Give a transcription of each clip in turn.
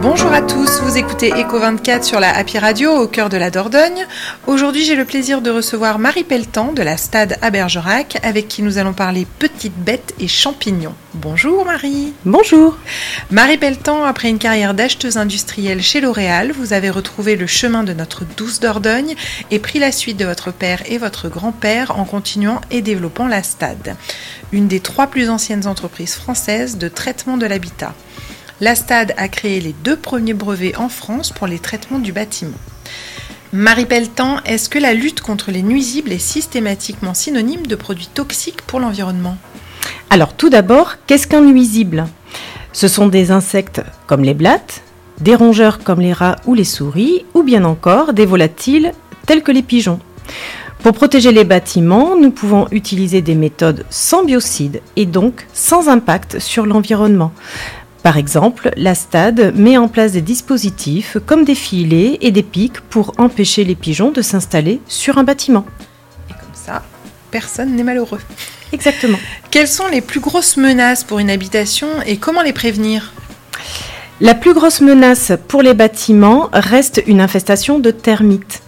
Bonjour à tous, vous écoutez Echo 24 sur la Happy Radio au cœur de la Dordogne. Aujourd'hui, j'ai le plaisir de recevoir Marie Pelletan de la Stade à Bergerac avec qui nous allons parler petites bêtes et champignons. Bonjour Marie. Bonjour. Marie Pelletan, après une carrière d'acheteuse industrielle chez L'Oréal, vous avez retrouvé le chemin de notre douce Dordogne et pris la suite de votre père et votre grand-père en continuant et développant la Stade, une des trois plus anciennes entreprises françaises de traitement de l'habitat. La Stade a créé les deux premiers brevets en France pour les traitements du bâtiment. Marie Pelletan, est-ce que la lutte contre les nuisibles est systématiquement synonyme de produits toxiques pour l'environnement? Alors tout d'abord, qu'est-ce qu'un nuisible? Ce sont des insectes comme les blattes, des rongeurs comme les rats ou les souris, ou bien encore des volatiles tels que les pigeons. Pour protéger les bâtiments, nous pouvons utiliser des méthodes sans biocides et donc sans impact sur l'environnement. Par exemple, la STAD met en place des dispositifs comme des filets et des pics pour empêcher les pigeons de s'installer sur un bâtiment. Et comme ça, personne n'est malheureux. Exactement. Quelles sont les plus grosses menaces pour une habitation et comment les prévenir? La plus grosse menace pour les bâtiments reste une infestation de termites.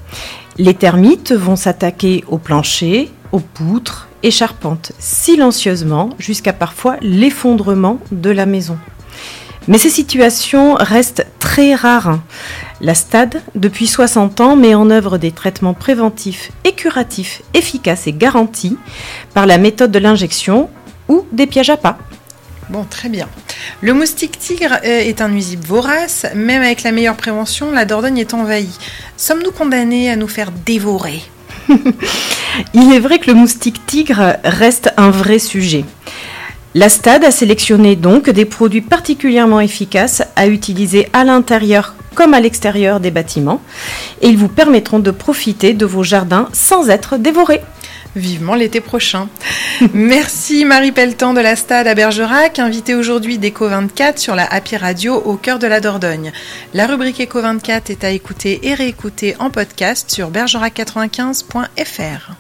Les termites vont s'attaquer aux planchers, aux poutres et charpentes, silencieusement jusqu'à parfois l'effondrement de la maison. Mais ces situations restent très rares. La STAD, depuis 60 ans, met en œuvre des traitements préventifs et curatifs efficaces et garantis par la méthode de l'injection ou des pièges à pas. Bon, très bien. Le moustique tigre euh, est un nuisible vorace. Même avec la meilleure prévention, la Dordogne est envahie. Sommes-nous condamnés à nous faire dévorer? Il est vrai que le moustique tigre reste un vrai sujet. La Stade a sélectionné donc des produits particulièrement efficaces à utiliser à l'intérieur comme à l'extérieur des bâtiments et ils vous permettront de profiter de vos jardins sans être dévorés. Vivement l'été prochain. Merci Marie Pelletan de la Stade à Bergerac, invitée aujourd'hui d'Eco 24 sur la Happy Radio au cœur de la Dordogne. La rubrique Eco 24 est à écouter et réécouter en podcast sur bergerac95.fr.